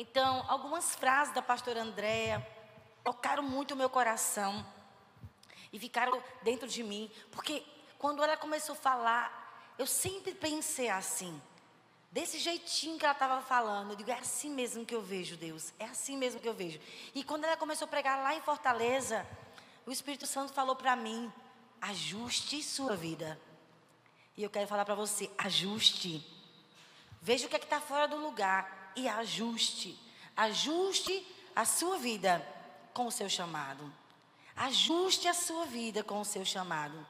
Então, algumas frases da pastora Andréa tocaram muito o meu coração e ficaram dentro de mim, porque quando ela começou a falar, eu sempre pensei assim, desse jeitinho que ela estava falando, eu digo, é assim mesmo que eu vejo Deus, é assim mesmo que eu vejo. E quando ela começou a pregar lá em Fortaleza, o Espírito Santo falou para mim, ajuste sua vida. E eu quero falar para você, ajuste. Veja o que é que está fora do lugar e ajuste. Ajuste a sua vida com o seu chamado. Ajuste a sua vida com o seu chamado.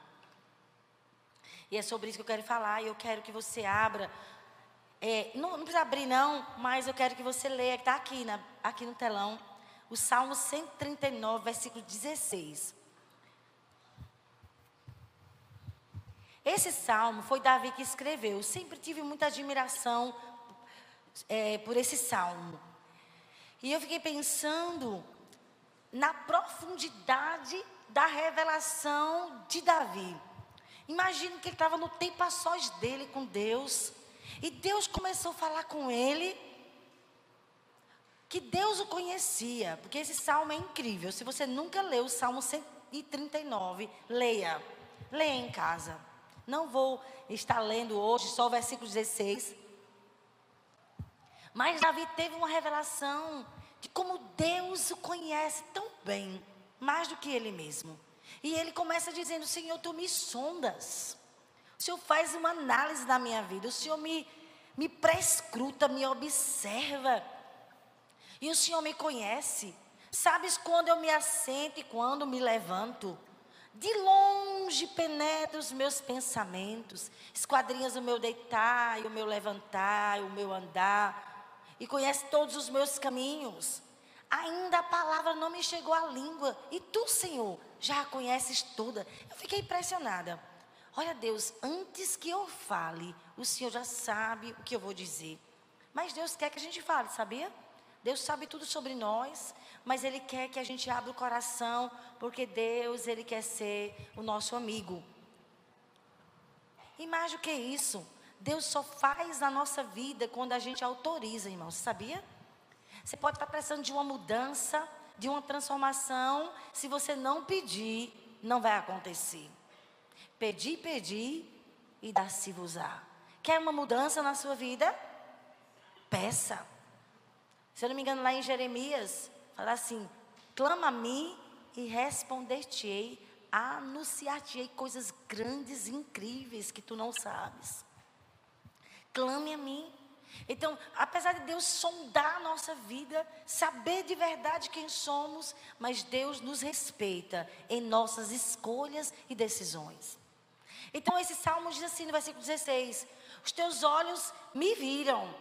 E é sobre isso que eu quero falar. E eu quero que você abra. É, não, não, precisa abrir, não, mas eu quero que você leia, que está aqui, na, aqui no telão, o Salmo 139, versículo 16. Esse salmo foi Davi que escreveu. Eu sempre tive muita admiração é, por esse salmo. E eu fiquei pensando na profundidade da revelação de Davi. Imagino que ele estava no tempo a sós dele com Deus. E Deus começou a falar com ele. Que Deus o conhecia. Porque esse salmo é incrível. Se você nunca leu o Salmo 139, leia. Leia em casa. Não vou estar lendo hoje só o versículo 16. Mas Davi teve uma revelação de como Deus o conhece tão bem, mais do que ele mesmo. E ele começa dizendo: Senhor, tu me sondas. O Senhor faz uma análise da minha vida. O Senhor me, me prescruta, me observa. E o Senhor me conhece. Sabes quando eu me assento e quando me levanto. De longe penetra os meus pensamentos, esquadrinhas o meu deitar e o meu levantar, o meu andar e conhece todos os meus caminhos. Ainda a palavra não me chegou à língua, e tu, Senhor, já a conheces toda. Eu fiquei impressionada. Olha, Deus, antes que eu fale, o Senhor já sabe o que eu vou dizer. Mas Deus quer que a gente fale, sabia? Deus sabe tudo sobre nós, mas Ele quer que a gente abra o coração, porque Deus, Ele quer ser o nosso amigo. E mais do que isso, Deus só faz na nossa vida quando a gente autoriza, irmão. Você sabia? Você pode estar precisando de uma mudança, de uma transformação. Se você não pedir, não vai acontecer. Pedir, pedir e dar-se-vos-á. Quer uma mudança na sua vida? Peça. Se eu não me engano, lá em Jeremias, fala assim: clama a mim e responder-te-ei, anunciar-te-ei coisas grandes incríveis que tu não sabes clame a mim. Então, apesar de Deus sondar a nossa vida, saber de verdade quem somos, mas Deus nos respeita em nossas escolhas e decisões. Então, esse salmo diz assim no versículo 16: Os teus olhos me viram.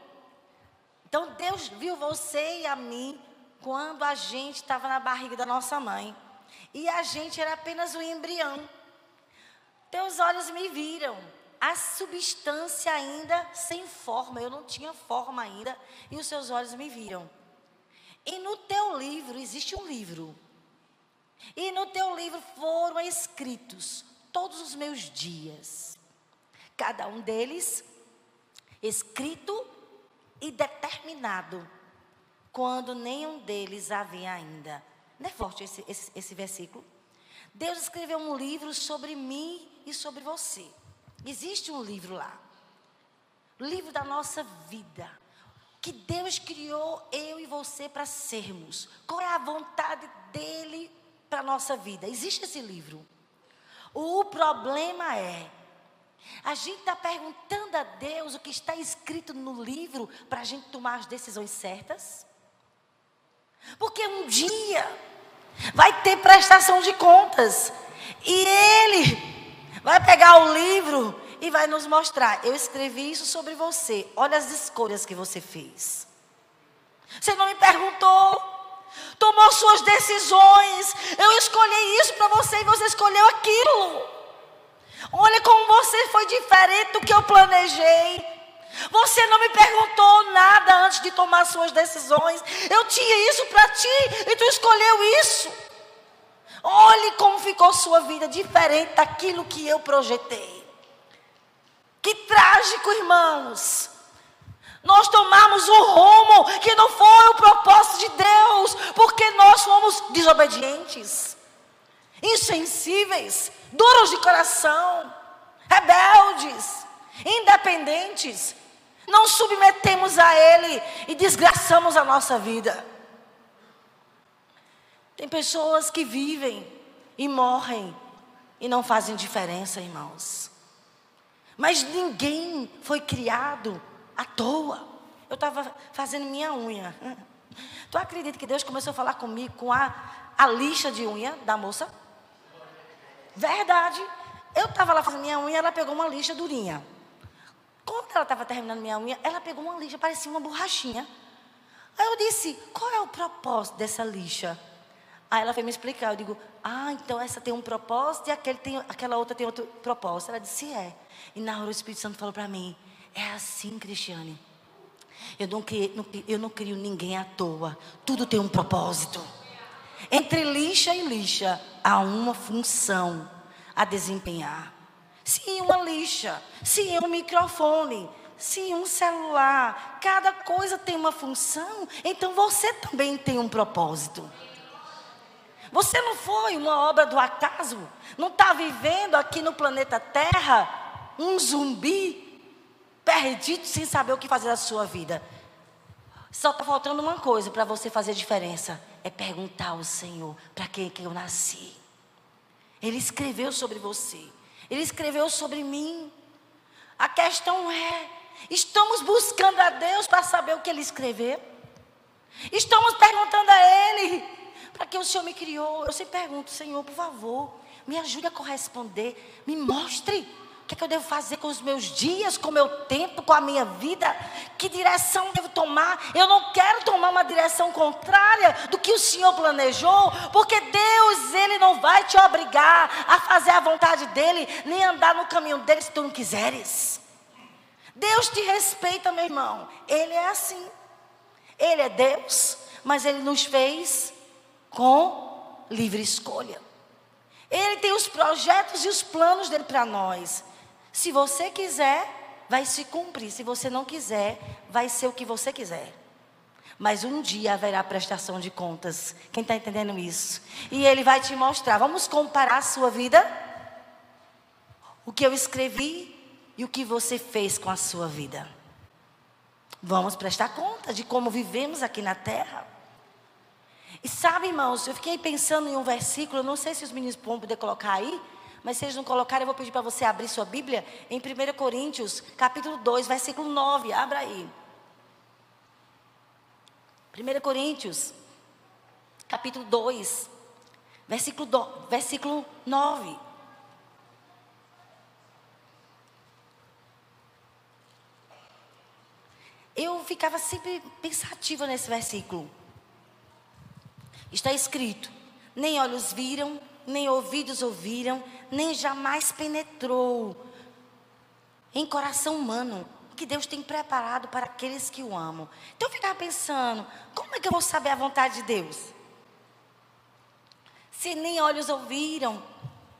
Então, Deus viu você e a mim quando a gente estava na barriga da nossa mãe. E a gente era apenas um embrião. Teus olhos me viram a substância ainda sem forma, eu não tinha forma ainda, e os seus olhos me viram. E no teu livro, existe um livro, e no teu livro foram escritos todos os meus dias, cada um deles escrito e determinado, quando nenhum deles havia ainda. Não é forte esse, esse, esse versículo? Deus escreveu um livro sobre mim e sobre você. Existe um livro lá. O livro da nossa vida. Que Deus criou eu e você para sermos. Qual é a vontade dele para a nossa vida? Existe esse livro. O problema é, a gente está perguntando a Deus o que está escrito no livro para a gente tomar as decisões certas. Porque um dia vai ter prestação de contas. E Ele Vai pegar o livro e vai nos mostrar. Eu escrevi isso sobre você. Olha as escolhas que você fez. Você não me perguntou. Tomou suas decisões. Eu escolhi isso para você e você escolheu aquilo. Olha como você foi diferente do que eu planejei. Você não me perguntou nada antes de tomar suas decisões. Eu tinha isso para ti e tu escolheu isso. Olhe como ficou sua vida diferente daquilo que eu projetei. Que trágico, irmãos. Nós tomamos o rumo que não foi o propósito de Deus, porque nós fomos desobedientes, insensíveis, duros de coração, rebeldes, independentes. Não submetemos a Ele e desgraçamos a nossa vida. Tem pessoas que vivem e morrem e não fazem diferença, irmãos. Mas ninguém foi criado à toa. Eu estava fazendo minha unha. Tu acredita que Deus começou a falar comigo com a, a lixa de unha da moça? Verdade. Eu estava lá fazendo minha unha, ela pegou uma lixa durinha. Quando ela estava terminando minha unha, ela pegou uma lixa, parecia uma borrachinha. Aí eu disse: qual é o propósito dessa lixa? Aí ela foi me explicar. Eu digo: ah, então essa tem um propósito e aquele tem, aquela outra tem outro propósito. Ela disse: é. E na hora o Espírito Santo falou para mim: é assim, Cristiane. Eu não, crio, eu não crio ninguém à toa. Tudo tem um propósito. Entre lixa e lixa há uma função a desempenhar. Se uma lixa, se um microfone, se um celular, cada coisa tem uma função, então você também tem um propósito. Você não foi uma obra do acaso, não está vivendo aqui no planeta Terra um zumbi perdido sem saber o que fazer da sua vida. Só está faltando uma coisa para você fazer diferença: é perguntar ao Senhor para quem que eu nasci. Ele escreveu sobre você, ele escreveu sobre mim. A questão é: estamos buscando a Deus para saber o que ele escreveu? Estamos perguntando a Ele para que o Senhor me criou? Eu sempre pergunto, Senhor, por favor, me ajude a corresponder, me mostre que, é que eu devo fazer com os meus dias, com o meu tempo, com a minha vida? Que direção devo tomar? Eu não quero tomar uma direção contrária do que o Senhor planejou, porque Deus, Ele não vai te obrigar a fazer a vontade dEle, nem andar no caminho dEle se tu não quiseres. Deus te respeita, meu irmão. Ele é assim. Ele é Deus, mas Ele nos fez com livre escolha. Ele tem os projetos e os planos dele para nós. Se você quiser, vai se cumprir. Se você não quiser, vai ser o que você quiser. Mas um dia haverá prestação de contas. Quem está entendendo isso? E ele vai te mostrar. Vamos comparar a sua vida? O que eu escrevi e o que você fez com a sua vida. Vamos prestar conta de como vivemos aqui na terra. E sabe, irmãos, eu fiquei pensando em um versículo, não sei se os meninos vão poder colocar aí, mas se eles não colocarem, eu vou pedir para você abrir sua Bíblia em 1 Coríntios, capítulo 2, versículo 9. Abra aí. 1 Coríntios, capítulo 2, versículo, do, versículo 9. Eu ficava sempre pensativa nesse versículo. Está escrito: nem olhos viram, nem ouvidos ouviram, nem jamais penetrou em coração humano o que Deus tem preparado para aqueles que o amam. Então eu ficava pensando, como é que eu vou saber a vontade de Deus? Se nem olhos ouviram,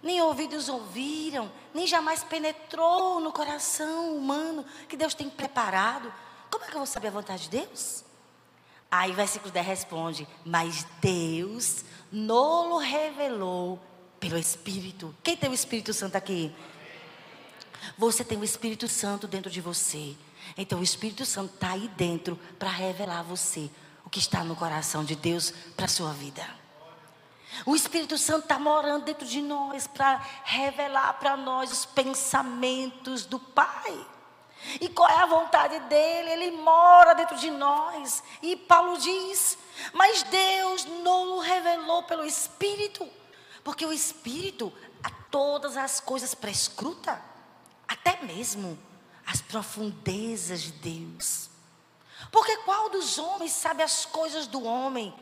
nem ouvidos ouviram, nem jamais penetrou no coração humano que Deus tem preparado, como é que eu vou saber a vontade de Deus? Aí versículo 10 responde: Mas Deus nolo revelou pelo Espírito. Quem tem o Espírito Santo aqui? Você tem o Espírito Santo dentro de você. Então o Espírito Santo está aí dentro para revelar a você o que está no coração de Deus para a sua vida. O Espírito Santo está morando dentro de nós para revelar para nós os pensamentos do Pai. E qual é a vontade dele? Ele mora dentro de nós. E Paulo diz: Mas Deus não o revelou pelo Espírito. Porque o Espírito a todas as coisas prescruta, até mesmo as profundezas de Deus. Porque qual dos homens sabe as coisas do homem,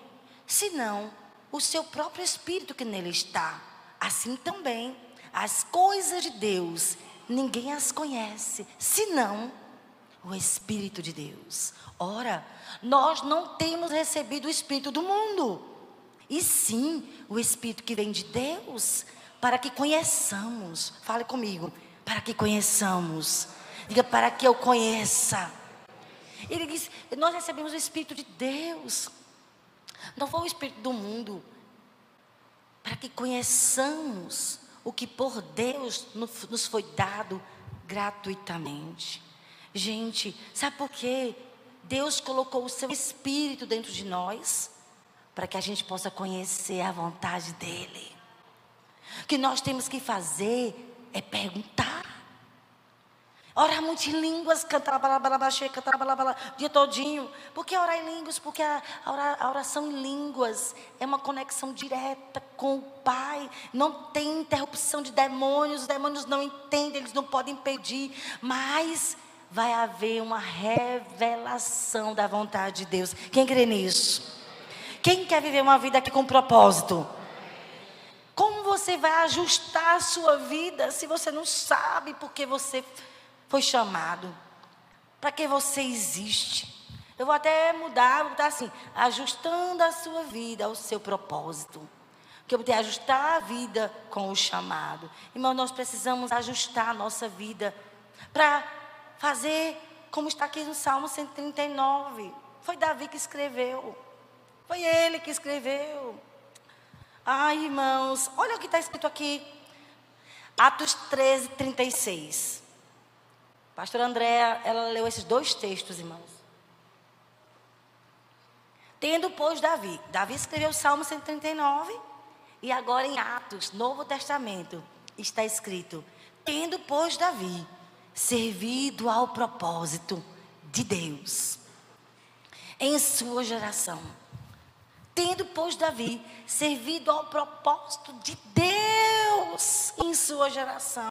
senão o seu próprio Espírito que nele está? Assim também, as coisas de Deus, ninguém as conhece, senão o Espírito de Deus. Ora, nós não temos recebido o Espírito do mundo, e sim o Espírito que vem de Deus, para que conheçamos. Fale comigo, para que conheçamos. Diga para que eu conheça. Ele diz: Nós recebemos o Espírito de Deus. Não foi o Espírito do mundo. Para que conheçamos o que por Deus nos foi dado gratuitamente. Gente, sabe por quê? Deus colocou o seu Espírito dentro de nós para que a gente possa conhecer a vontade dEle. O que nós temos que fazer é perguntar. Orar muito em línguas, cantar balabaxê, cantar balabala, o dia todinho. Por que orar em línguas? Porque a, a oração em línguas é uma conexão direta com o Pai. Não tem interrupção de demônios, os demônios não entendem, eles não podem impedir. Mas vai haver uma revelação da vontade de Deus. Quem crê nisso? Quem quer viver uma vida aqui com propósito? Como você vai ajustar a sua vida se você não sabe porque você foi chamado? Para que você existe? Eu vou até mudar, vou botar assim, ajustando a sua vida ao seu propósito. Que eu vou ter ajustar a vida com o chamado. Irmão, nós precisamos ajustar a nossa vida para fazer como está aqui no Salmo 139. Foi Davi que escreveu. Foi ele que escreveu. Ai, irmãos, olha o que está escrito aqui. Atos 13, 36. Pastora Andréa, ela leu esses dois textos, irmãos. Tendo, pois, Davi. Davi escreveu o Salmo 139. E agora em Atos, Novo Testamento, está escrito: Tendo, pois, Davi servido ao propósito de Deus em sua geração Tendo, pois, Davi servido ao propósito de Deus em sua geração,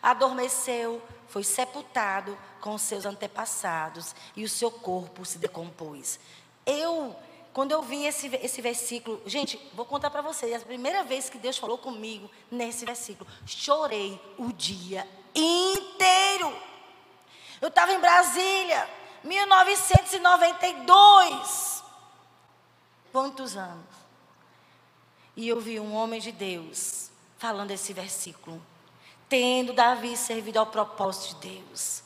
adormeceu, foi sepultado com seus antepassados e o seu corpo se decompôs. Eu, quando eu vi esse, esse versículo, gente, vou contar para vocês, a primeira vez que Deus falou comigo nesse versículo, chorei o dia inteiro. Eu estava em Brasília, 1992 quantos anos? E eu vi um homem de Deus falando esse versículo. Tendo Davi servido ao propósito de Deus.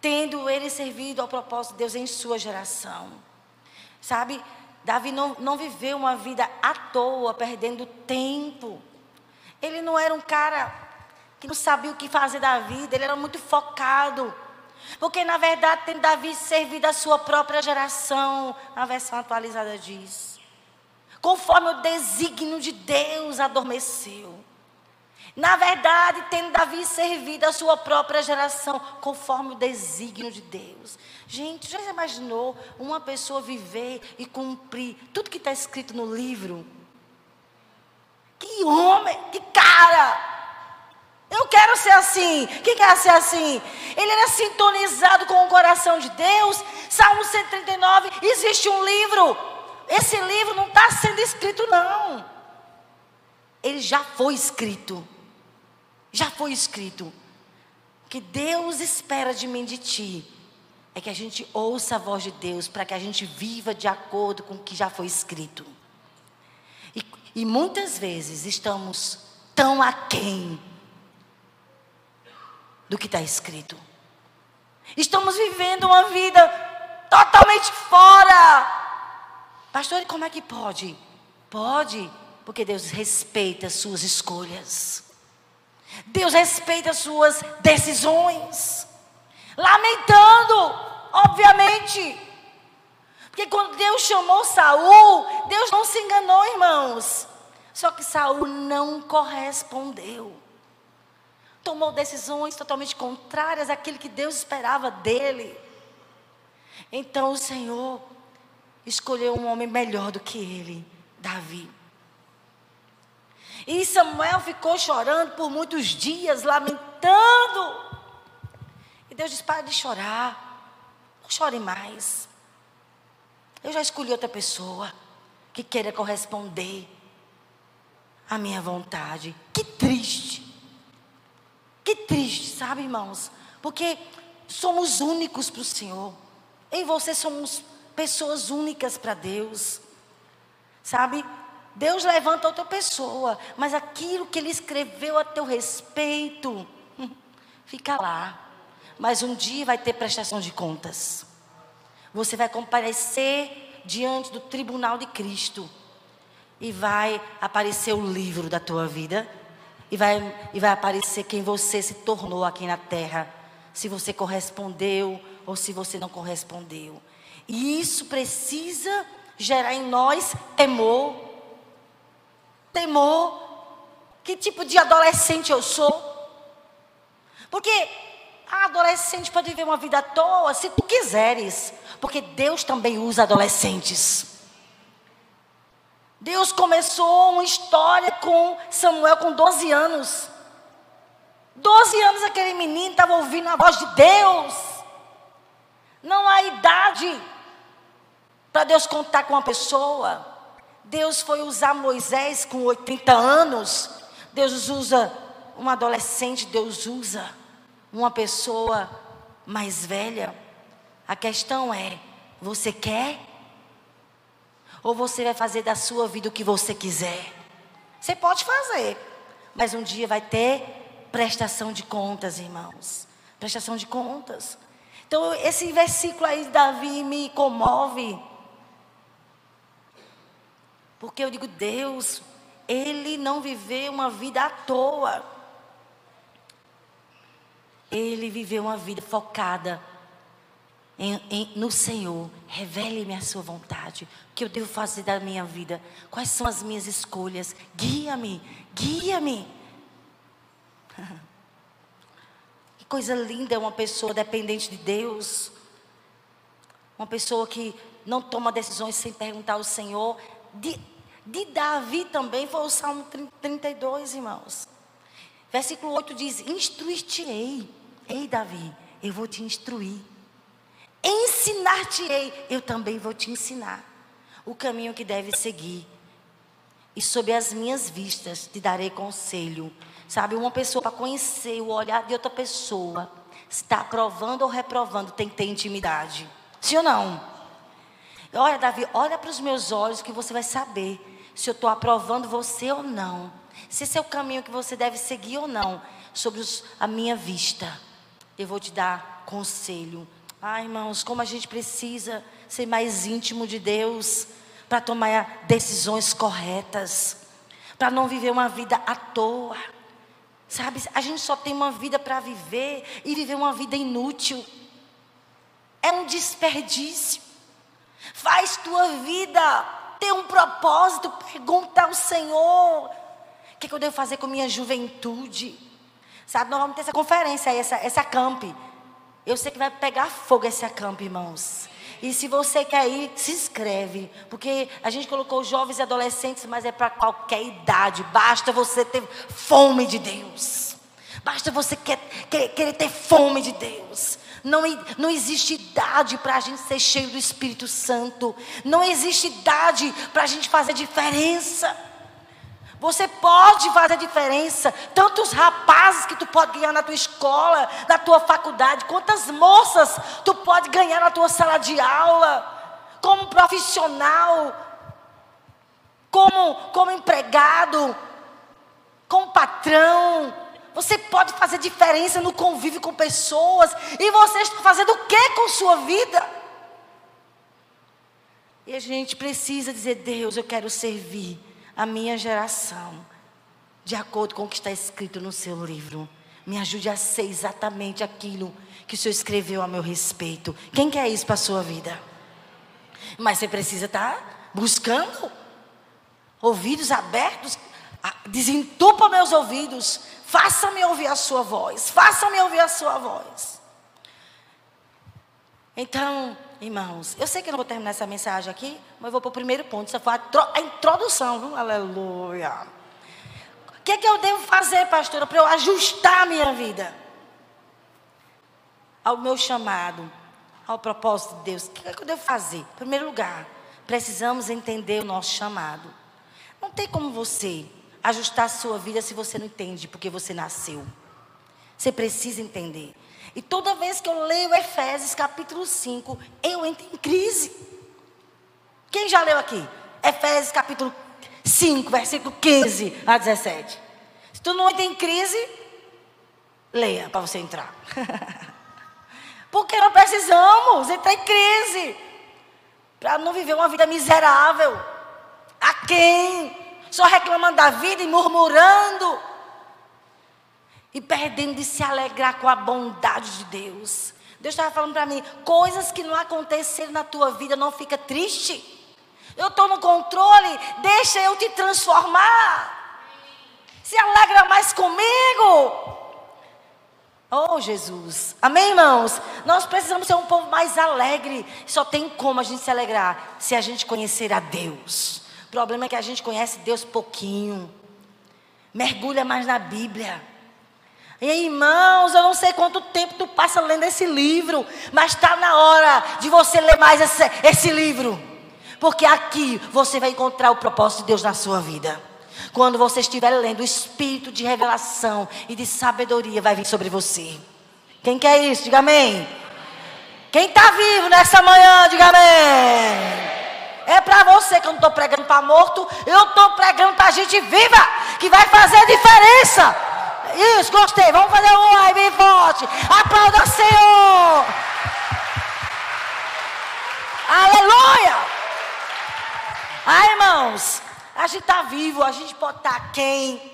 Tendo ele servido ao propósito de Deus em sua geração. Sabe, Davi não, não viveu uma vida à toa, perdendo tempo. Ele não era um cara que não sabia o que fazer da vida, ele era muito focado. Porque na verdade tem Davi servido a sua própria geração, a versão atualizada diz. Conforme o desígnio de Deus adormeceu. Na verdade, tem Davi servido a sua própria geração, conforme o desígnio de Deus. Gente, já imaginou uma pessoa viver e cumprir tudo que está escrito no livro? Que homem, que cara! Eu quero ser assim. Quem quer ser assim? Ele era sintonizado com o coração de Deus. Salmo 139, existe um livro. Esse livro não está sendo escrito, não. Ele já foi escrito. Já foi escrito. O que Deus espera de mim, de ti, é que a gente ouça a voz de Deus, para que a gente viva de acordo com o que já foi escrito. E, e muitas vezes estamos tão aquém do que está escrito. Estamos vivendo uma vida totalmente fora. Pastor, como é que pode? Pode, porque Deus respeita as suas escolhas. Deus respeita as suas decisões. Lamentando, obviamente. Porque quando Deus chamou Saul, Deus não se enganou, irmãos. Só que Saul não correspondeu tomou decisões totalmente contrárias àquilo que Deus esperava dele. Então o Senhor escolheu um homem melhor do que ele, Davi. E Samuel ficou chorando por muitos dias, lamentando. E Deus disse: para de chorar, não chore mais. Eu já escolhi outra pessoa que queira corresponder à minha vontade. Que triste. Que triste, sabe, irmãos? Porque somos únicos para o Senhor. Em você somos pessoas únicas para Deus. Sabe? Deus levanta outra pessoa, mas aquilo que Ele escreveu a teu respeito, fica lá. Mas um dia vai ter prestação de contas. Você vai comparecer diante do tribunal de Cristo. E vai aparecer o livro da tua vida. E vai, e vai aparecer quem você se tornou aqui na terra. Se você correspondeu ou se você não correspondeu. E isso precisa gerar em nós temor. Temor. Que tipo de adolescente eu sou? Porque a adolescente pode viver uma vida à toa se tu quiseres. Porque Deus também usa adolescentes. Deus começou uma história com Samuel com 12 anos. 12 anos aquele menino estava ouvindo a voz de Deus. Não há idade para Deus contar com uma pessoa. Deus foi usar Moisés com 80 anos. Deus usa um adolescente, Deus usa uma pessoa mais velha. A questão é: você quer? Ou você vai fazer da sua vida o que você quiser? Você pode fazer, mas um dia vai ter prestação de contas, irmãos. Prestação de contas. Então, esse versículo aí de Davi me comove. Porque eu digo, Deus, ele não viveu uma vida à toa. Ele viveu uma vida focada em, em, no Senhor. Revele-me a sua vontade. O que eu devo fazer da minha vida? Quais são as minhas escolhas? Guia-me, guia-me. Que coisa linda uma pessoa dependente de Deus. Uma pessoa que não toma decisões sem perguntar ao Senhor. De, de Davi também foi o Salmo 32, irmãos. Versículo 8 diz: Instruir-te-ei. Ei, Davi, eu vou te instruir. Ensinar-te-ei, eu também vou te ensinar o caminho que deve seguir. E sob as minhas vistas te darei conselho. Sabe, uma pessoa para conhecer o olhar de outra pessoa, está aprovando ou reprovando, tem que ter intimidade. Sim ou não? Olha, Davi, olha para os meus olhos que você vai saber se eu estou aprovando você ou não. Se esse é o caminho que você deve seguir ou não, sobre os, a minha vista. Eu vou te dar conselho. Ai, irmãos, como a gente precisa ser mais íntimo de Deus para tomar decisões corretas, para não viver uma vida à toa. Sabe, a gente só tem uma vida para viver e viver uma vida inútil. É um desperdício. Faz tua vida ter um propósito, pergunta ao Senhor: o que, é que eu devo fazer com minha juventude? Sabe, nós vamos ter essa conferência essa, essa camp. Eu sei que vai pegar fogo esse acampo, irmãos. E se você quer ir, se inscreve. Porque a gente colocou jovens e adolescentes, mas é para qualquer idade. Basta você ter fome de Deus. Basta você quer, quer, querer ter fome de Deus. Não, não existe idade para a gente ser cheio do Espírito Santo. Não existe idade para a gente fazer diferença. Você pode fazer diferença. Tantos rapazes que tu pode ganhar na tua escola, na tua faculdade, quantas moças tu pode ganhar na tua sala de aula, como profissional, como, como empregado, como patrão. Você pode fazer diferença no convívio com pessoas. E você está fazendo o que com sua vida? E a gente precisa dizer: Deus, eu quero servir a minha geração, de acordo com o que está escrito no seu livro. Me ajude a ser exatamente aquilo que o Senhor escreveu a meu respeito. Quem quer isso para a sua vida? Mas você precisa estar tá buscando ouvidos abertos. Desentupa meus ouvidos. Faça-me ouvir a sua voz. Faça-me ouvir a sua voz. Então, Irmãos, eu sei que eu não vou terminar essa mensagem aqui, mas vou para o primeiro ponto. Isso foi a, introdução, viu? Aleluia. O que é que eu devo fazer, pastora, para eu ajustar a minha vida? Ao meu chamado, ao propósito de Deus. O que é que eu devo fazer? Em primeiro lugar, precisamos entender o nosso chamado. Não tem como você ajustar a sua vida se você não entende porque você nasceu. Você precisa entender. E toda vez que eu leio Efésios capítulo 5, eu entro em crise. Quem já leu aqui? Efésios capítulo 5, versículo 15 a 17. Se tu não entra em crise, leia para você entrar. Porque nós precisamos entrar em crise. Para não viver uma vida miserável. A quem? Só reclamando da vida e murmurando. E perdendo de se alegrar com a bondade de Deus. Deus estava falando para mim, coisas que não aconteceram na tua vida, não fica triste. Eu estou no controle, deixa eu te transformar. Se alegra mais comigo. Oh, Jesus. Amém, irmãos? Nós precisamos ser um povo mais alegre. Só tem como a gente se alegrar se a gente conhecer a Deus. Problema é que a gente conhece Deus pouquinho. Mergulha mais na Bíblia. E aí, irmãos, eu não sei quanto tempo tu passa lendo esse livro, mas está na hora de você ler mais esse, esse livro. Porque aqui você vai encontrar o propósito de Deus na sua vida. Quando você estiver lendo, o espírito de revelação e de sabedoria vai vir sobre você. Quem quer isso? Diga amém. Quem está vivo nessa manhã, diga amém. É para você que eu não estou pregando para morto, eu estou pregando para gente viva, que vai fazer diferença. Isso, gostei. Vamos fazer um ai bem forte. Aplauda o Senhor. Aleluia. Ai, irmãos, a gente está vivo, a gente pode estar tá quem.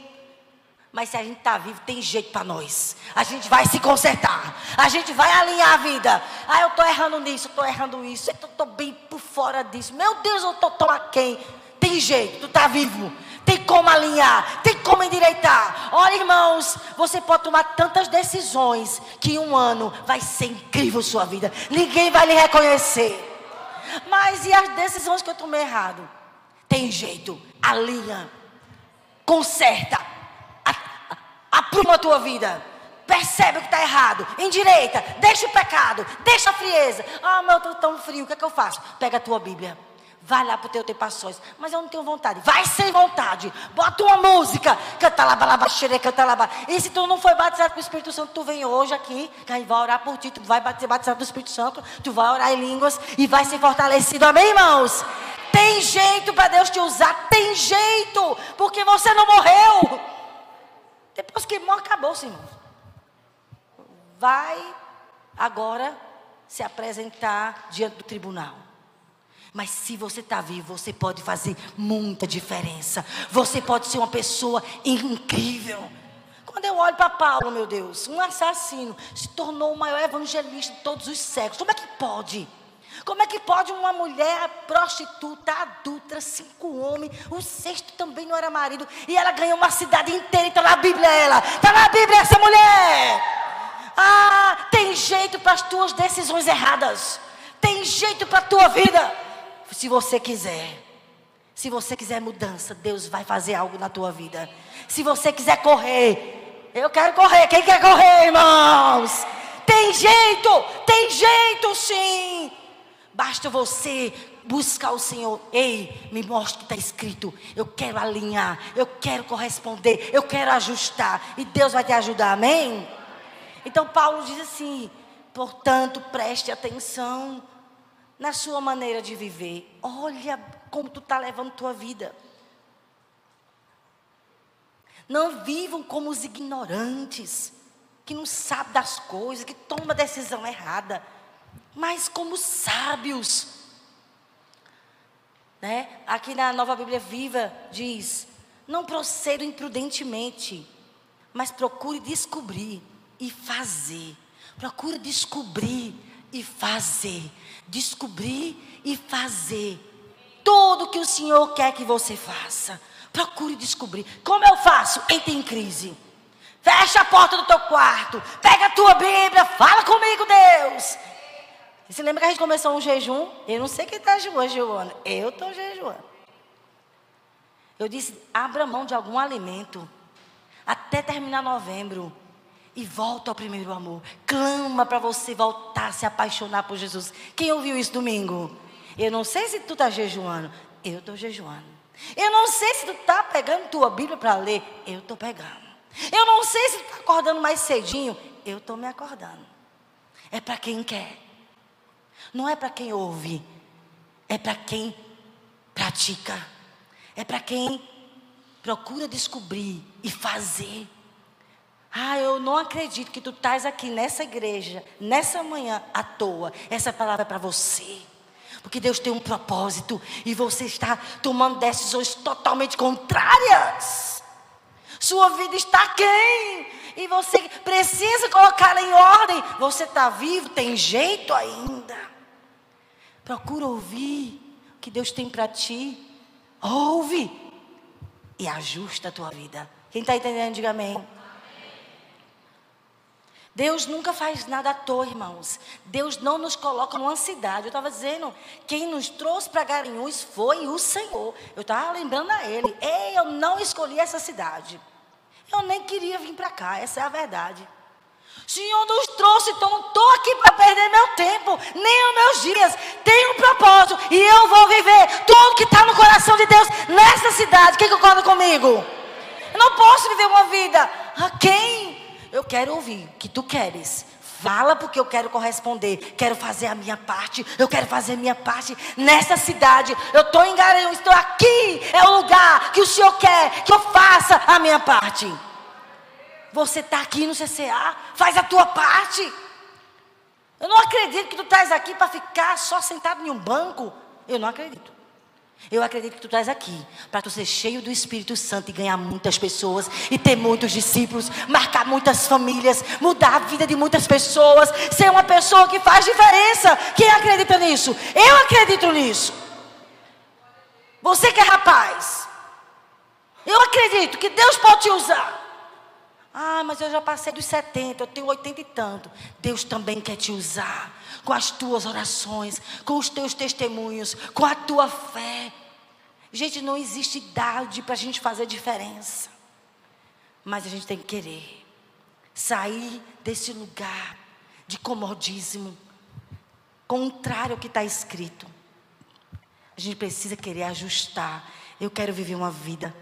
Mas se a gente está vivo, tem jeito para nós. A gente vai se consertar. A gente vai alinhar a vida. Ah, eu estou errando nisso, eu estou errando isso. Eu estou bem por fora disso. Meu Deus, eu estou tão aquém. Tem jeito, tu está vivo tem como alinhar, tem como endireitar. Olha, irmãos, você pode tomar tantas decisões que um ano vai ser incrível sua vida. Ninguém vai lhe reconhecer. Mas e as decisões que eu tomei errado? Tem jeito, alinha, conserta, apruma a tua vida. Percebe o que está errado, endireita, deixa o pecado, deixa a frieza. Ah, meu, eu estou tão frio, o que é que eu faço? Pega a tua Bíblia Vai lá para o teu ter passões. Mas eu não tenho vontade. Vai sem vontade. Bota uma música. Canta lá, balaba, xere, canta lá. E se tu não foi batizado com o Espírito Santo, tu vem hoje aqui. Vai orar por ti. Tu vai ser batizado do Espírito Santo. Tu vai orar em línguas. E vai ser fortalecido. Amém, irmãos? Tem jeito para Deus te usar. Tem jeito. Porque você não morreu. Depois que morre, acabou, irmãos. Vai agora se apresentar diante do tribunal. Mas se você está vivo, você pode fazer muita diferença. Você pode ser uma pessoa incrível. Quando eu olho para Paulo, meu Deus, um assassino, se tornou o maior evangelista de todos os séculos. Como é que pode? Como é que pode uma mulher prostituta, adulta, cinco homens, o sexto também não era marido, e ela ganhou uma cidade inteira, está na Bíblia ela, está na Bíblia essa mulher. Ah, tem jeito para as tuas decisões erradas, tem jeito para a tua vida se você quiser. Se você quiser mudança, Deus vai fazer algo na tua vida. Se você quiser correr, eu quero correr. Quem quer correr, irmãos? Tem jeito, tem jeito sim. Basta você buscar o Senhor. Ei, me mostre o que está escrito. Eu quero alinhar, eu quero corresponder, eu quero ajustar. E Deus vai te ajudar, amém? Então Paulo diz assim: portanto, preste atenção na sua maneira de viver. Olha como tu está levando tua vida. Não vivam como os ignorantes, que não sabem das coisas, que tomam decisão errada, mas como sábios. Né? Aqui na Nova Bíblia Viva diz: não procedam imprudentemente, mas procure descobrir e fazer. Procure descobrir e fazer descobrir e fazer tudo que o Senhor quer que você faça. Procure descobrir. Como eu faço? Entre em crise. Fecha a porta do teu quarto. Pega a tua Bíblia. Fala comigo, Deus. Você lembra que a gente começou um jejum? Eu não sei quem está jejuando. Eu estou jejuando. Eu disse: abra mão de algum alimento. Até terminar novembro e volta ao primeiro amor. Clama para você voltar a se apaixonar por Jesus. Quem ouviu isso domingo? Eu não sei se tu está jejuando. Eu estou jejuando. Eu não sei se tu está pegando tua Bíblia para ler. Eu estou pegando. Eu não sei se tu está acordando mais cedinho. Eu estou me acordando. É para quem quer. Não é para quem ouve. É para quem pratica. É para quem procura descobrir e fazer. Ah, eu não acredito que tu estás aqui nessa igreja, nessa manhã, à toa. Essa palavra é para você. Porque Deus tem um propósito e você está tomando decisões totalmente contrárias. Sua vida está quem? E você precisa colocá-la em ordem. Você está vivo, tem jeito ainda. Procura ouvir o que Deus tem para ti. Ouve e ajusta a tua vida. Quem está entendendo, diga amém. Deus nunca faz nada à toa, irmãos. Deus não nos coloca numa cidade. Eu estava dizendo, quem nos trouxe para Garanhuns foi o Senhor. Eu estava lembrando a Ele. Ei, eu não escolhi essa cidade. Eu nem queria vir para cá, essa é a verdade. Senhor nos trouxe, então não estou aqui para perder meu tempo, nem os meus dias. Tem um propósito e eu vou viver tudo que está no coração de Deus nessa cidade. Quem concorda comigo? Eu não posso viver uma vida. A quem? Eu quero ouvir o que tu queres. Fala porque eu quero corresponder. Quero fazer a minha parte. Eu quero fazer a minha parte nessa cidade. Eu estou em Garanhuns, estou aqui. É o lugar que o Senhor quer que eu faça a minha parte. Você está aqui no CCA, faz a tua parte. Eu não acredito que tu estás aqui para ficar só sentado em um banco. Eu não acredito. Eu acredito que tu estás aqui para tu ser cheio do Espírito Santo e ganhar muitas pessoas e ter muitos discípulos, marcar muitas famílias, mudar a vida de muitas pessoas, ser uma pessoa que faz diferença. Quem acredita nisso? Eu acredito nisso. Você que é rapaz, eu acredito que Deus pode te usar. Ah, mas eu já passei dos 70, eu tenho 80 e tanto. Deus também quer te usar com as tuas orações, com os teus testemunhos, com a tua fé. Gente, não existe idade para a gente fazer diferença. Mas a gente tem que querer sair desse lugar de comodismo, contrário ao que está escrito. A gente precisa querer ajustar. Eu quero viver uma vida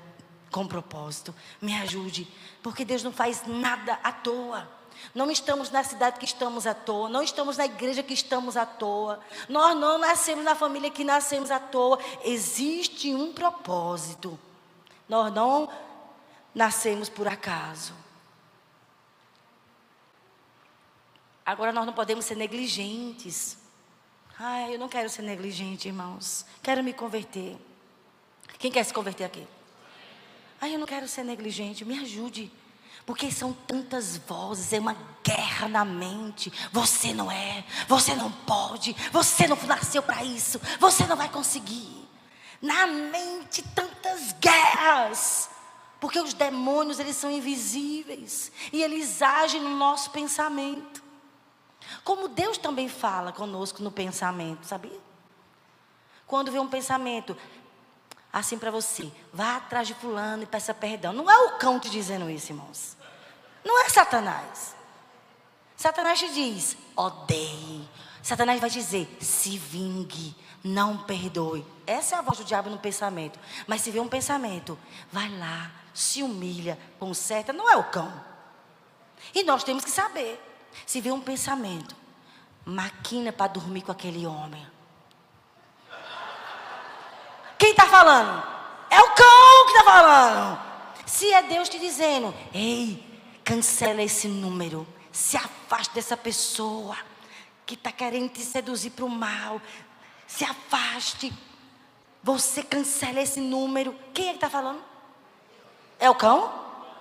com propósito. Me ajude, porque Deus não faz nada à toa. Não estamos na cidade que estamos à toa, não estamos na igreja que estamos à toa. Nós não nascemos na família que nascemos à toa. Existe um propósito. Nós não nascemos por acaso. Agora nós não podemos ser negligentes. Ai, eu não quero ser negligente, irmãos. Quero me converter. Quem quer se converter aqui? Ai, eu não quero ser negligente. Me ajude. Porque são tantas vozes, é uma guerra na mente. Você não é, você não pode, você não nasceu para isso, você não vai conseguir. Na mente, tantas guerras. Porque os demônios, eles são invisíveis. E eles agem no nosso pensamento. Como Deus também fala conosco no pensamento, sabia? Quando vê um pensamento assim para você, vá atrás de fulano e peça perdão. Não é o cão te dizendo isso, irmãos. Não é Satanás. Satanás te diz: odeie. Satanás vai dizer: se vingue, não perdoe. Essa é a voz do diabo no pensamento. Mas se vê um pensamento, vai lá, se humilha, conserta. Não é o cão. E nós temos que saber. Se vê um pensamento, maquina para dormir com aquele homem. Quem está falando? É o cão que está falando. Se é Deus te dizendo, ei, Cancela esse número. Se afaste dessa pessoa que está querendo te seduzir para o mal. Se afaste. Você cancela esse número. Quem é que está falando? É o cão?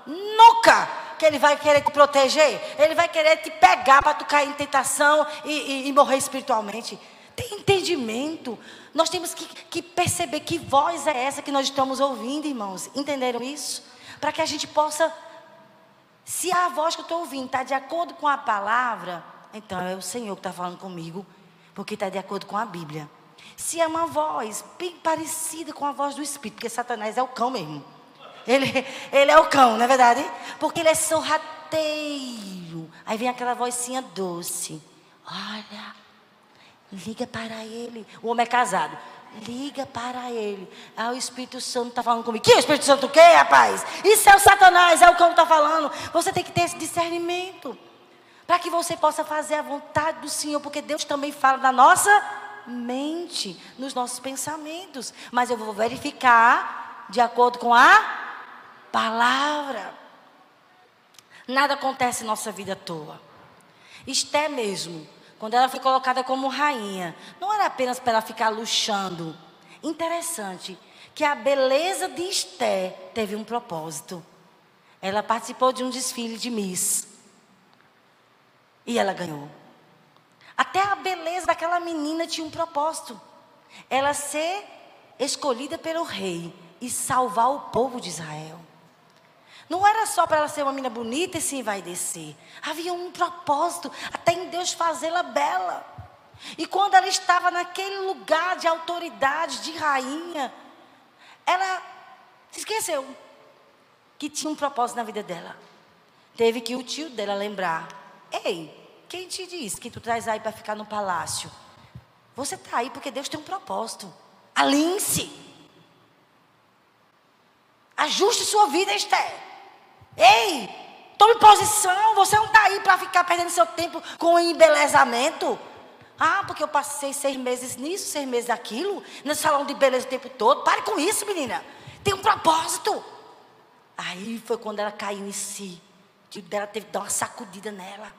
Nunca que ele vai querer te proteger. Ele vai querer te pegar para tu cair em tentação e, e, e, morrer espiritualmente. Tem entendimento. Nós temos que, que perceber que voz é essa que nós estamos ouvindo, irmãos. Entenderam isso? Para que a gente possa se a voz que eu estou ouvindo está de acordo com a palavra, então é o Senhor que está falando comigo, porque está de acordo com a Bíblia. Se é uma voz bem parecida com a voz do Espírito, porque Satanás é o cão mesmo. Ele, ele é o cão, não é verdade? Porque ele é sorrateiro. Aí vem aquela vozinha doce. Olha, liga para ele. O homem é casado. Liga para ele. Ah, o Espírito Santo está falando comigo. Que o Espírito Santo o quê, rapaz? Isso é o Satanás, é o cão que está falando. Você tem que ter esse discernimento. Para que você possa fazer a vontade do Senhor. Porque Deus também fala da nossa mente, nos nossos pensamentos. Mas eu vou verificar de acordo com a palavra. Nada acontece em nossa vida à toa. Esté mesmo, quando ela foi colocada como rainha, não era apenas para ela ficar luxando. Interessante que a beleza de Esté teve um propósito. Ela participou de um desfile de Miss. E ela ganhou. Até a beleza daquela menina tinha um propósito. Ela ser escolhida pelo rei e salvar o povo de Israel. Não era só para ela ser uma menina bonita e se vai descer. Havia um propósito, até em Deus fazê-la bela. E quando ela estava naquele lugar de autoridade, de rainha, ela se esqueceu que tinha um propósito na vida dela. Teve que o tio dela lembrar: Ei, quem te disse que tu traz aí para ficar no palácio? Você está aí porque Deus tem um propósito. Alinhe-se. Ajuste sua vida, Esther. Ei, tome posição. Você não está aí para ficar perdendo seu tempo com embelezamento. Ah, porque eu passei seis meses nisso, seis meses naquilo, nesse salão de beleza o tempo todo. Pare com isso, menina. Tem um propósito. Aí foi quando ela caiu em si. O tio dela teve que dar uma sacudida nela.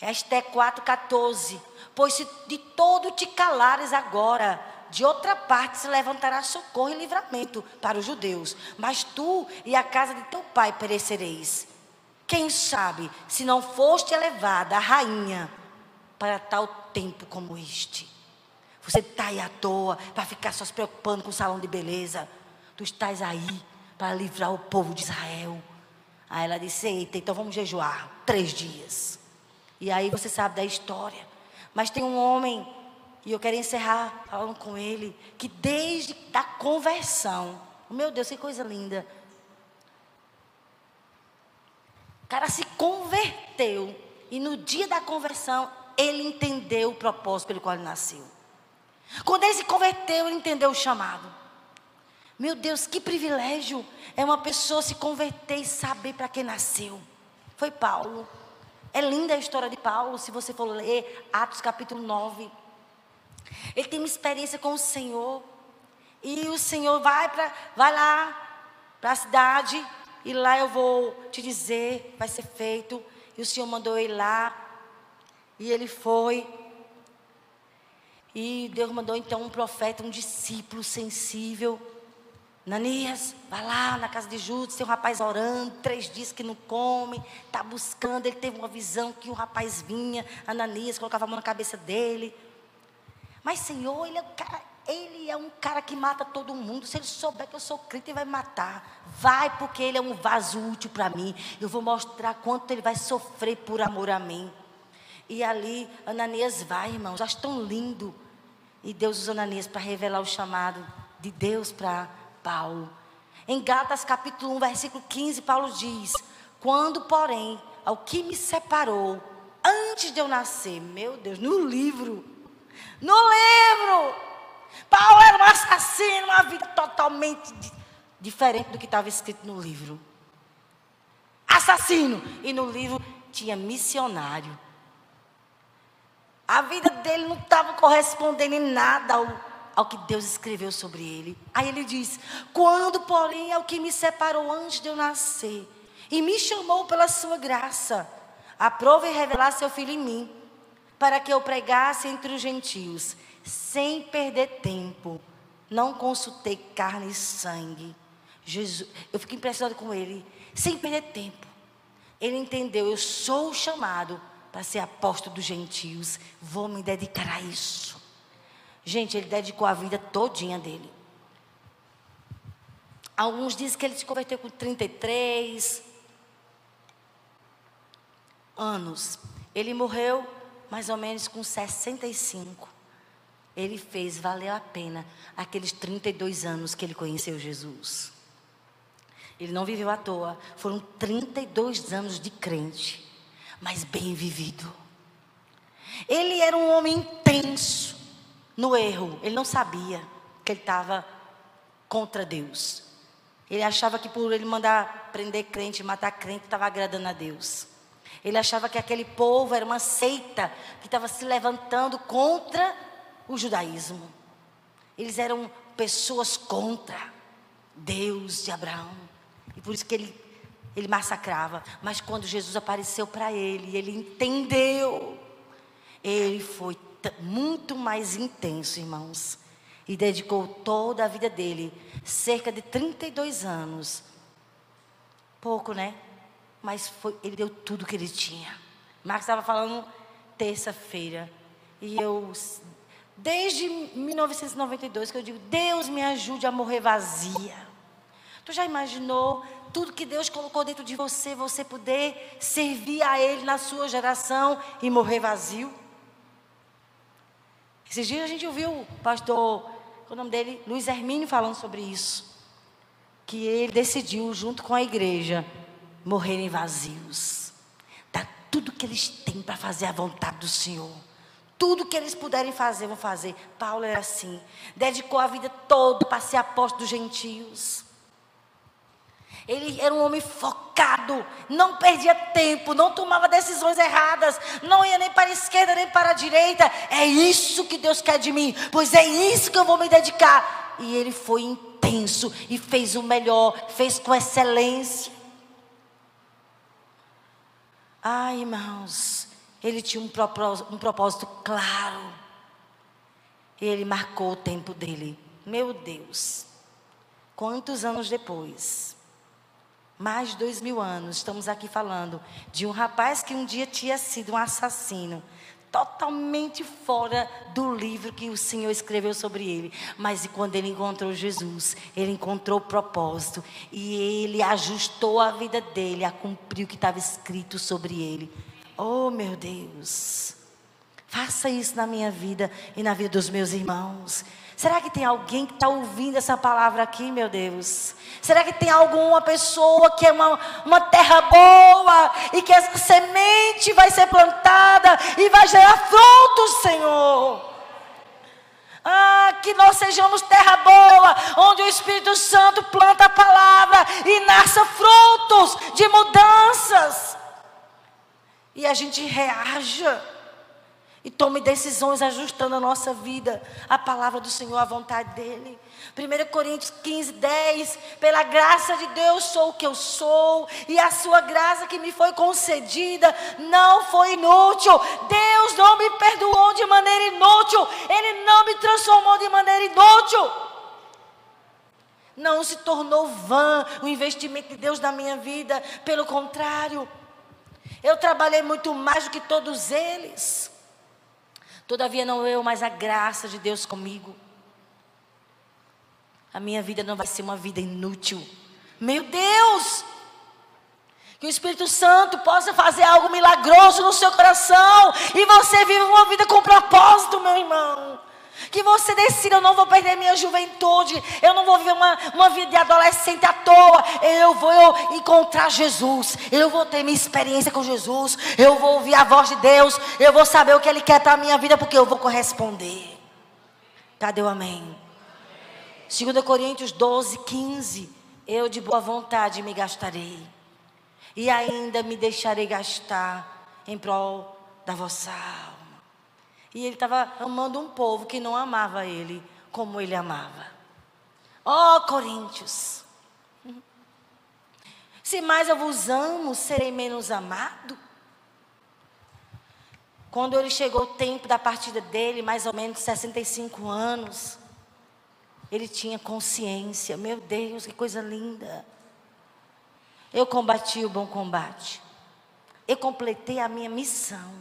Esté 4,14. Pois se de todo te calares agora, de outra parte se levantará socorro e livramento para os judeus. Mas tu e a casa de teu pai perecereis. Quem sabe se não foste elevada a rainha para tal tempo como este. Você está aí à toa para ficar só se preocupando com o salão de beleza. Tu estás aí para livrar o povo de Israel. Aí ela disse: Eita, então vamos jejuar três dias. E aí você sabe da história. Mas tem um homem e eu quero encerrar falando com ele que desde a conversão, meu Deus, que coisa linda. O cara se converteu e no dia da conversão ele entendeu o propósito pelo qual ele nasceu. Quando ele se converteu, ele entendeu o chamado. Meu Deus, que privilégio é uma pessoa se converter e saber para que nasceu. Foi Paulo. É linda a história de Paulo, se você for ler Atos capítulo 9. Ele tem uma experiência com o Senhor. E o Senhor vai, pra, vai lá para a cidade. E lá eu vou te dizer, vai ser feito. E o Senhor mandou ele lá. E ele foi. E Deus mandou então um profeta, um discípulo sensível. Nanias, vai lá na casa de Judas, tem um rapaz orando, três dias que não come, está buscando. Ele teve uma visão que um rapaz vinha, Ananias colocava a mão na cabeça dele. Mas, Senhor, ele é, um cara, ele é um cara que mata todo mundo. Se ele souber que eu sou crente, ele vai matar. Vai, porque ele é um vaso útil para mim. Eu vou mostrar quanto ele vai sofrer por amor a mim. E ali, Ananias vai, irmãos. Acho tão lindo. E Deus usa Ananias para revelar o chamado de Deus para Paulo. Em Gálatas capítulo 1, versículo 15, Paulo diz: Quando, porém, ao que me separou, antes de eu nascer, meu Deus, no livro, no livro. Paulo era um assassino, uma vida totalmente diferente do que estava escrito no livro. Assassino. E no livro tinha missionário. A vida dele não estava correspondendo em nada ao, ao que Deus escreveu sobre ele. Aí ele diz: Quando, porém, é o que me separou antes de eu nascer e me chamou pela sua graça, aprove revelar seu filho em mim para que eu pregasse entre os gentios, sem perder tempo. Não consultei carne e sangue. Jesus, eu fiquei impressionado com ele, sem perder tempo. Ele entendeu, eu sou chamado para ser apóstolo dos gentios. Vou me dedicar a isso. Gente, ele dedicou a vida todinha dele. Alguns dizem que ele se converteu com 33 anos. Ele morreu mais ou menos com 65, ele fez valer a pena aqueles 32 anos que ele conheceu Jesus. Ele não viveu à toa, foram 32 anos de crente, mas bem vivido. Ele era um homem intenso no erro, ele não sabia que ele estava contra Deus. Ele achava que por ele mandar prender crente, matar crente, estava agradando a Deus. Ele achava que aquele povo era uma seita que estava se levantando contra o judaísmo. Eles eram pessoas contra Deus de Abraão. E por isso que ele, ele massacrava. Mas quando Jesus apareceu para ele, ele entendeu. Ele foi muito mais intenso, irmãos. E dedicou toda a vida dele, cerca de 32 anos. Pouco, né? Mas foi, ele deu tudo que ele tinha. Marcos estava falando terça-feira. E eu, desde 1992, que eu digo: Deus me ajude a morrer vazia. Tu já imaginou tudo que Deus colocou dentro de você, você poder servir a Ele na sua geração e morrer vazio? Esses dias a gente ouviu o pastor, o nome dele, Luiz Hermínio, falando sobre isso. Que ele decidiu, junto com a igreja, morrerem vazios. Dar tudo que eles têm para fazer a vontade do Senhor. Tudo que eles puderem fazer, vão fazer. Paulo era assim. Dedicou a vida toda para ser apóstolo dos gentios. Ele era um homem focado, não perdia tempo, não tomava decisões erradas, não ia nem para a esquerda nem para a direita. É isso que Deus quer de mim, pois é isso que eu vou me dedicar. E ele foi intenso e fez o melhor, fez com excelência. Ai, irmãos, ele tinha um propósito, um propósito claro. Ele marcou o tempo dele. Meu Deus, quantos anos depois? mais de dois mil anos, estamos aqui falando de um rapaz que um dia tinha sido um assassino, totalmente fora do livro que o Senhor escreveu sobre ele. Mas quando ele encontrou Jesus, ele encontrou o propósito e ele ajustou a vida dele a cumprir o que estava escrito sobre ele. Oh, meu Deus! Faça isso na minha vida e na vida dos meus irmãos. Será que tem alguém que está ouvindo essa palavra aqui, meu Deus? Será que tem alguma pessoa que é uma, uma terra boa e que essa semente vai ser plantada e vai gerar frutos, Senhor? Ah, que nós sejamos terra boa, onde o Espírito Santo planta a palavra e nasça frutos de mudanças. E a gente reaja e tome decisões ajustando a nossa vida, a palavra do Senhor, a vontade dEle. 1 Coríntios 15, 10. Pela graça de Deus sou o que eu sou, e a sua graça que me foi concedida não foi inútil. Deus não me perdoou de maneira inútil, Ele não me transformou de maneira inútil. Não se tornou vã o investimento de Deus na minha vida, pelo contrário, eu trabalhei muito mais do que todos eles. Todavia não eu, mas a graça de Deus comigo. A minha vida não vai ser uma vida inútil. Meu Deus! Que o Espírito Santo possa fazer algo milagroso no seu coração e você viva uma vida com propósito, meu irmão. Que você decida, eu não vou perder minha juventude, eu não vou viver uma, uma vida de adolescente à toa, eu vou encontrar Jesus, eu vou ter minha experiência com Jesus, eu vou ouvir a voz de Deus, eu vou saber o que Ele quer para a minha vida, porque eu vou corresponder. Cadê o amém? 2 Coríntios 12, 15. Eu de boa vontade me gastarei, e ainda me deixarei gastar em prol da vossa alma. E ele estava amando um povo que não amava ele como ele amava. Ó oh, Coríntios! Se mais eu vos amo, serei menos amado? Quando ele chegou o tempo da partida dele, mais ou menos 65 anos, ele tinha consciência. Meu Deus, que coisa linda. Eu combati o bom combate. Eu completei a minha missão.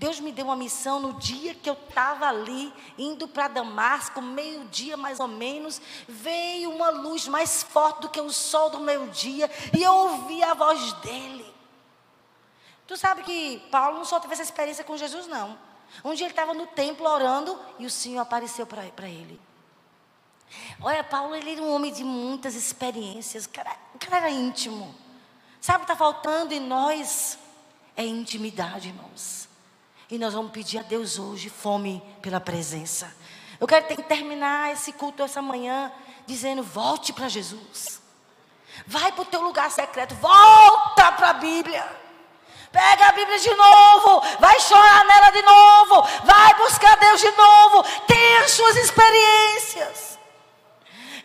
Deus me deu uma missão no dia que eu estava ali, indo para Damasco, meio-dia mais ou menos, veio uma luz mais forte do que o sol do meio-dia, e eu ouvi a voz dele. Tu sabe que Paulo não só teve essa experiência com Jesus, não. Um dia ele estava no templo orando e o Senhor apareceu para ele. Olha, Paulo, ele era um homem de muitas experiências, o cara, o cara era íntimo. Sabe o que está faltando em nós? É intimidade, irmãos. E nós vamos pedir a Deus hoje fome pela presença. Eu quero terminar esse culto essa manhã dizendo: volte para Jesus. Vai para o teu lugar secreto. Volta para a Bíblia. Pega a Bíblia de novo. Vai chorar nela de novo. Vai buscar Deus de novo. Tenha as suas experiências.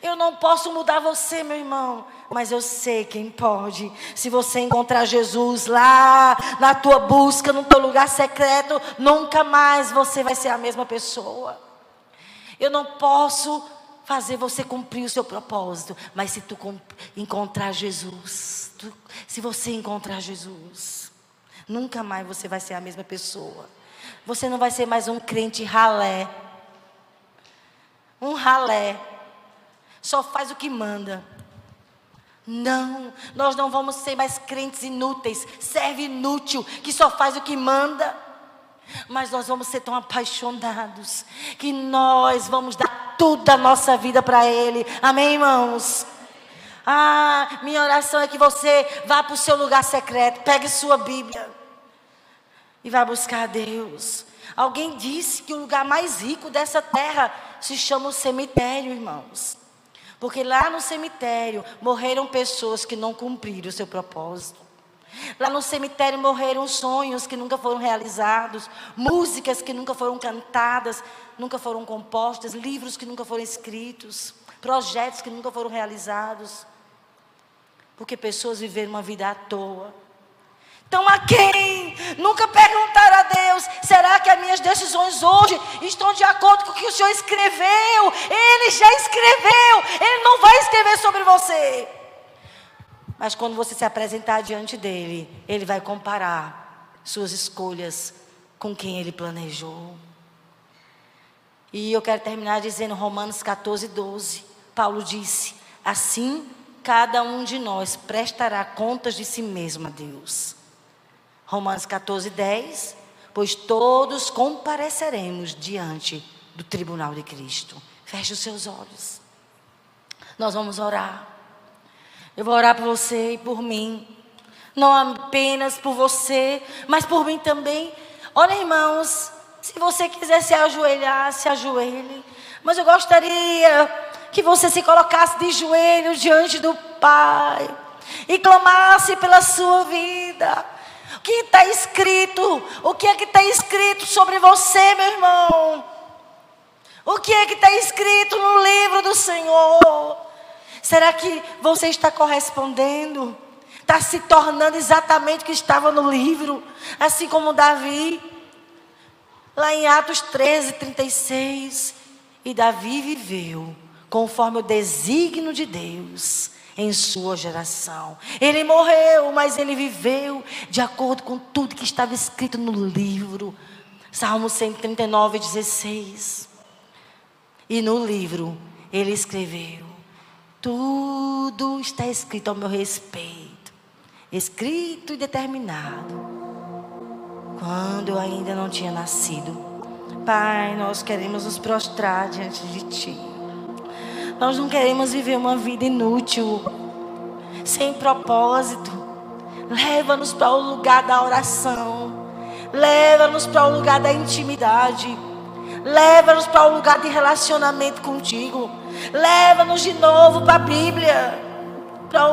Eu não posso mudar você, meu irmão. Mas eu sei quem pode. Se você encontrar Jesus lá na tua busca, no teu lugar secreto, nunca mais você vai ser a mesma pessoa. Eu não posso fazer você cumprir o seu propósito, mas se tu encontrar Jesus, tu, se você encontrar Jesus, nunca mais você vai ser a mesma pessoa. Você não vai ser mais um crente ralé. Um ralé. Só faz o que manda. Não, nós não vamos ser mais crentes inúteis, serve inútil, que só faz o que manda. Mas nós vamos ser tão apaixonados que nós vamos dar toda a nossa vida para Ele. Amém, irmãos? Ah, minha oração é que você vá para o seu lugar secreto, pegue sua Bíblia e vá buscar a Deus. Alguém disse que o lugar mais rico dessa terra se chama o cemitério, irmãos. Porque lá no cemitério morreram pessoas que não cumpriram o seu propósito. Lá no cemitério morreram sonhos que nunca foram realizados, músicas que nunca foram cantadas, nunca foram compostas, livros que nunca foram escritos, projetos que nunca foram realizados. Porque pessoas viveram uma vida à toa. Então, a quem? Nunca perguntaram a Deus: será que as minhas decisões hoje estão de acordo com o que o Senhor escreveu? Ele já escreveu, Ele não vai escrever sobre você. Mas quando você se apresentar diante dele, ele vai comparar suas escolhas com quem ele planejou. E eu quero terminar dizendo Romanos 14, 12. Paulo disse: Assim, cada um de nós prestará contas de si mesmo a Deus. Romanos 14, 10. Pois todos compareceremos diante do tribunal de Cristo. Feche os seus olhos. Nós vamos orar. Eu vou orar por você e por mim. Não apenas por você, mas por mim também. Olha, irmãos, se você quiser se ajoelhar, se ajoelhe. Mas eu gostaria que você se colocasse de joelhos diante do Pai e clamasse pela sua vida que está escrito? O que é que está escrito sobre você, meu irmão? O que é que está escrito no livro do Senhor? Será que você está correspondendo? Está se tornando exatamente o que estava no livro? Assim como Davi, lá em Atos 13, 36. E Davi viveu conforme o desígnio de Deus em sua geração. Ele morreu, mas ele viveu de acordo com tudo que estava escrito no livro. Salmo 139, 16. E no livro ele escreveu: Tudo está escrito ao meu respeito, escrito e determinado. Quando eu ainda não tinha nascido. Pai, nós queremos nos prostrar diante de Ti. Nós não queremos viver uma vida inútil, sem propósito. Leva-nos para o lugar da oração. Leva-nos para o lugar da intimidade. Leva-nos para o lugar de relacionamento contigo. Leva-nos de novo para a Bíblia. Para